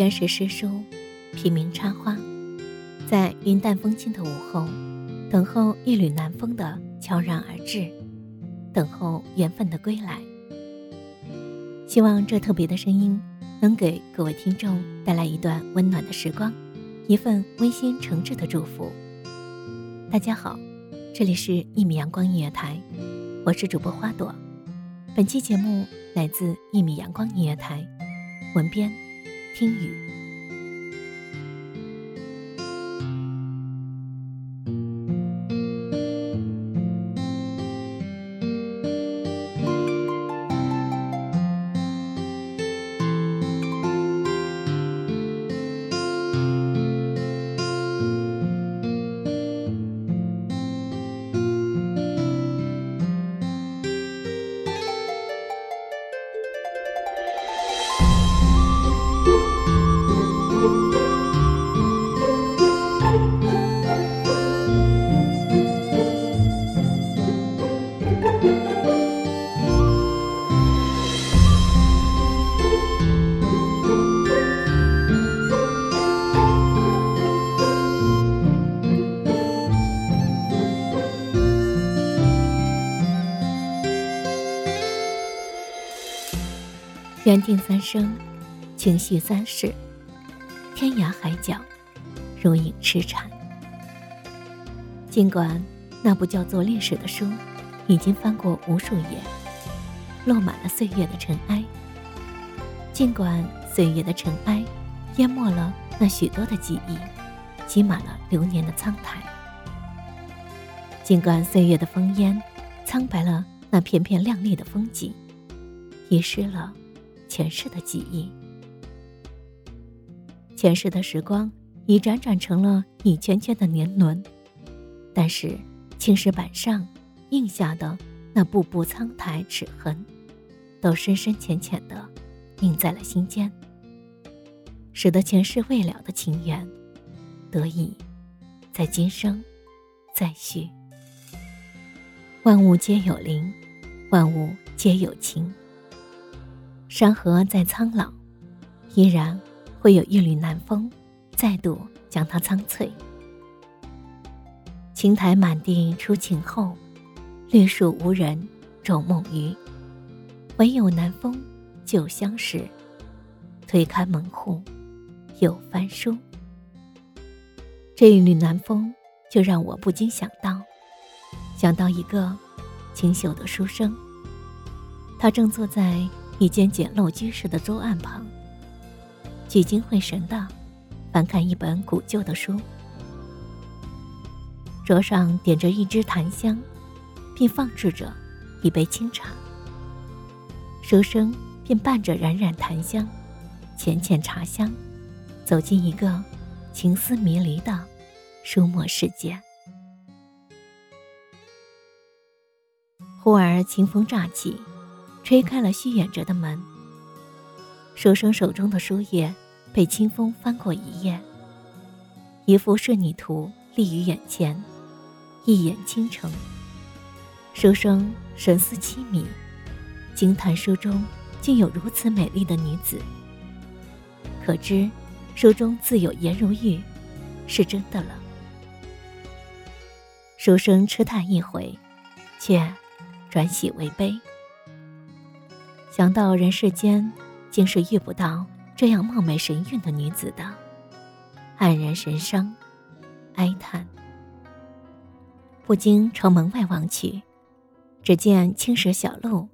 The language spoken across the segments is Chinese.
闲时诗书，品茗插花，在云淡风轻的午后，等候一缕南风的悄然而至，等候缘分的归来。希望这特别的声音能给各位听众带来一段温暖的时光，一份温馨诚挚的祝福。大家好，这里是一米阳光音乐台，我是主播花朵。本期节目来自一米阳光音乐台，文编。听雨。缘定三生，情系三世，天涯海角，如影痴缠。尽管那部叫做历史的书，已经翻过无数页，落满了岁月的尘埃。尽管岁月的尘埃，淹没了那许多的记忆，积满了流年的苍苔。尽管岁月的烽烟，苍白了那片片亮丽的风景，遗失了。前世的记忆，前世的时光已辗转成了一圈圈的年轮，但是青石板上印下的那步步苍苔齿痕，都深深浅浅的印在了心间，使得前世未了的情缘，得以在今生再续。万物皆有灵，万物皆有情。山河再苍老，依然会有一缕南风，再度将它苍翠。青苔满地出晴后，绿树无人种梦余。唯有南风旧相识，推开门户又翻书。这一缕南风，就让我不禁想到，想到一个清秀的书生，他正坐在。一间简陋居室的桌案旁，聚精会神的翻看一本古旧的书。桌上点着一支檀香，并放置着一杯清茶。书生便伴着冉冉檀香、浅浅茶香，走进一个情思迷离的书墨世界。忽而清风乍起。推开了虚掩着的门，书生手中的书页被清风翻过一页，一幅仕女图立于眼前，一眼倾城。书生神思凄迷，惊叹书中竟有如此美丽的女子。可知书中自有颜如玉，是真的了。书生痴叹一回，却转喜为悲。想到人世间竟是遇不到这样貌美神韵的女子的，黯然神伤，哀叹。不禁朝门外望去，只见青石小路，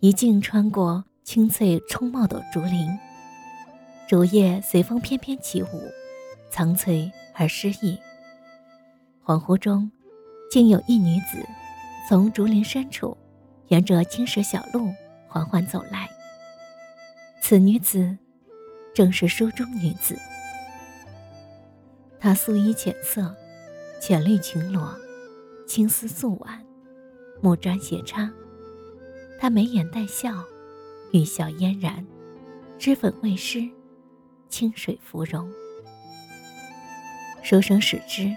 一径穿过青翠葱茂的竹林，竹叶随风翩翩起舞，苍翠而诗意。恍惚中，竟有一女子从竹林深处，沿着青石小路缓缓走来。此女子，正是书中女子。她素衣浅色，浅绿裙罗，青丝素挽，木簪斜插。她眉眼带笑，玉笑嫣然，脂粉未施，清水芙蓉。书生始知，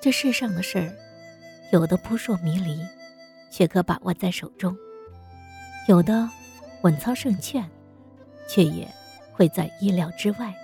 这世上的事儿，有的扑朔迷离，却可把握在手中；有的稳操胜券。却也会在意料之外。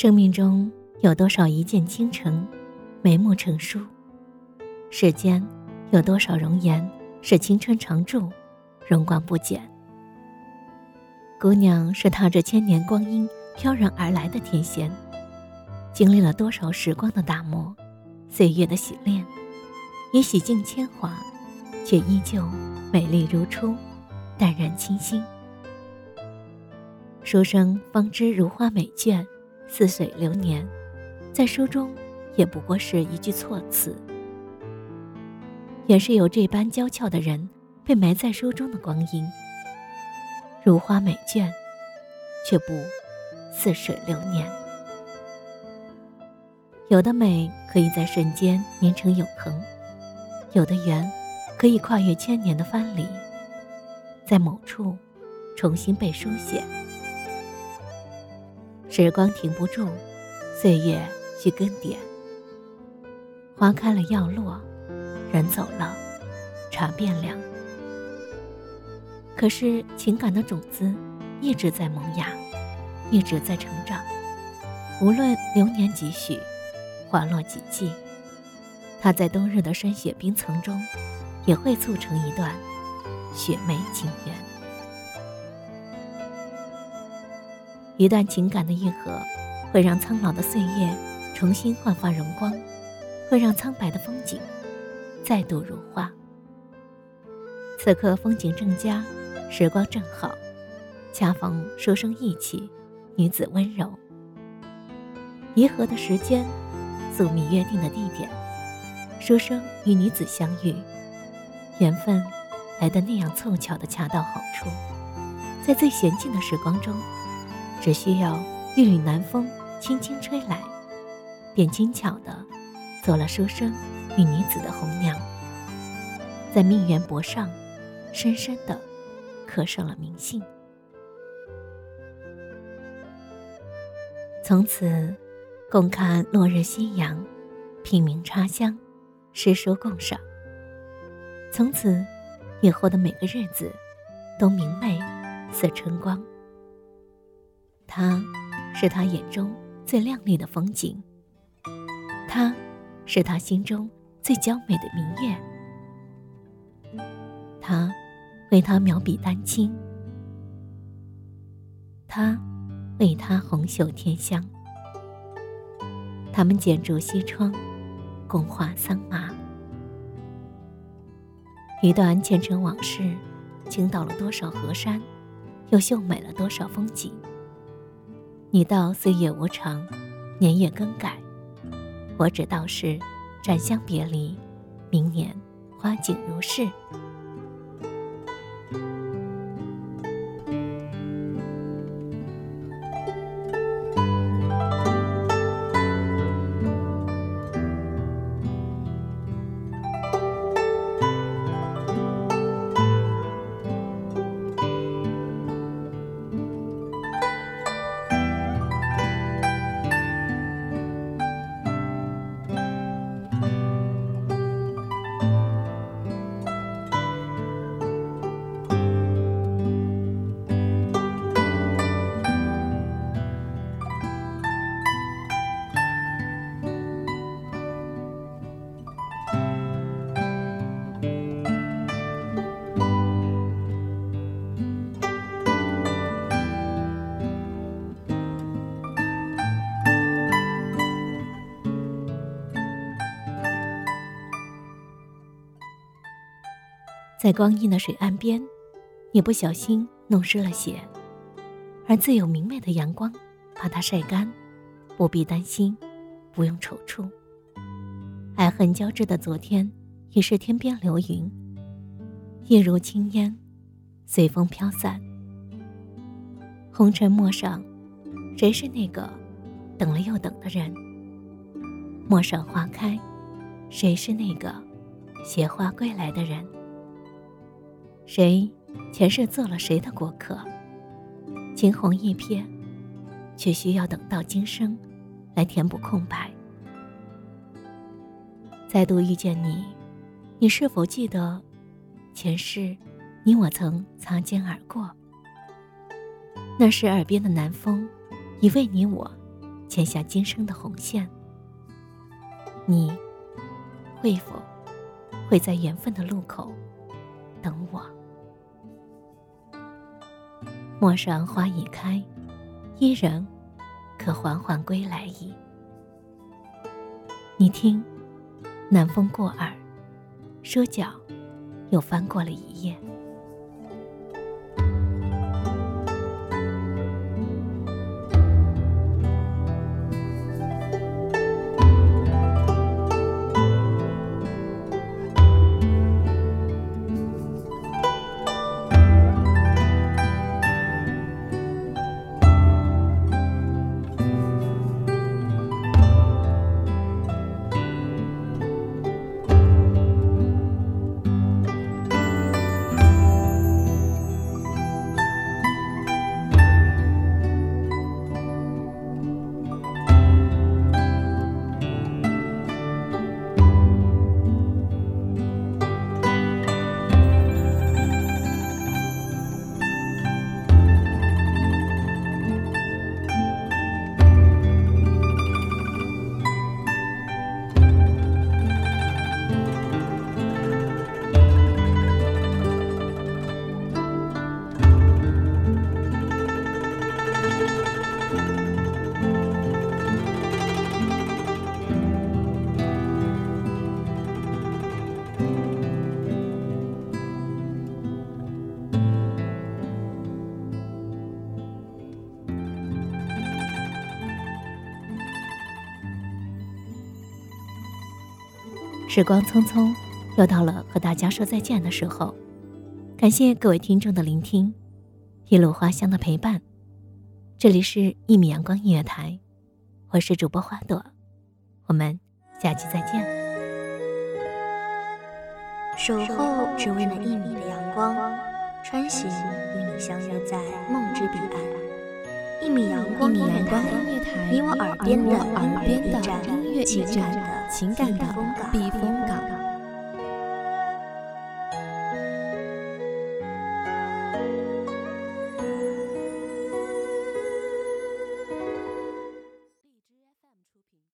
生命中有多少一见倾城，眉目成书？世间有多少容颜是青春常驻，荣光不减？姑娘是踏着千年光阴飘然而来的天仙，经历了多少时光的打磨，岁月的洗炼，已洗尽铅华，却依旧美丽如初，淡然清新。书生方知如花美眷。似水流年，在书中也不过是一句措辞。也是有这般娇俏的人，被埋在书中的光阴，如花美眷，却不似水流年。有的美可以在瞬间凝成永恒，有的缘可以跨越千年的藩篱，在某处重新被书写。时光停不住，岁月去更迭。花开了要落，人走了，茶变凉。可是情感的种子一直在萌芽，一直在成长。无论流年几许，花落几季，它在冬日的霜雪冰层中，也会促成一段雪媚情缘。一段情感的愈合，会让苍老的岁月重新焕发荣光，会让苍白的风景再度如画。此刻风景正佳，时光正好，恰逢书生意气，女子温柔。宜合的时间，宿命约定的地点，书生与女子相遇，缘分来的那样凑巧的恰到好处，在最闲静的时光中。只需要一缕南风轻轻吹来，便轻巧的做了书生与女子的红娘，在命缘簿上深深的刻上了名姓。从此，共看落日夕阳，品茗茶香，诗书共赏。从此，以后的每个日子，都明媚似春光。她，是他眼中最亮丽的风景。她，是他心中最娇美的明月。他，为他描笔丹青。他，为他红袖添香。他们剪烛西窗，共话桑麻。一段前尘往事，倾倒了多少河山，又秀美了多少风景。你道岁月无常，年月更改，我只道是暂相别离，明年花景如是。在光阴的水岸边，你不小心弄湿了鞋，而自有明媚的阳光把它晒干，不必担心，不用踌躇。爱恨交织的昨天，已是天边流云，一如轻烟，随风飘散。红尘陌上，谁是那个等了又等的人？陌上花开，谁是那个携花归来的人？谁前世做了谁的过客？惊鸿一瞥，却需要等到今生来填补空白。再度遇见你，你是否记得前世你我曾擦肩而过？那时耳边的南风，已为你我牵下今生的红线。你会否会在缘分的路口等我？陌上花已开，伊人可缓缓归来矣。你听，南风过耳，说脚又翻过了一夜。时光匆匆，又到了和大家说再见的时候。感谢各位听众的聆听，一路花香的陪伴。这里是一米阳光音乐台，我是主播花朵，我们下期再见。守候只为那一米的阳光，穿行与你相约在梦之彼岸。一米阳光音乐台，你我耳边的音乐驿站。情感的避风港。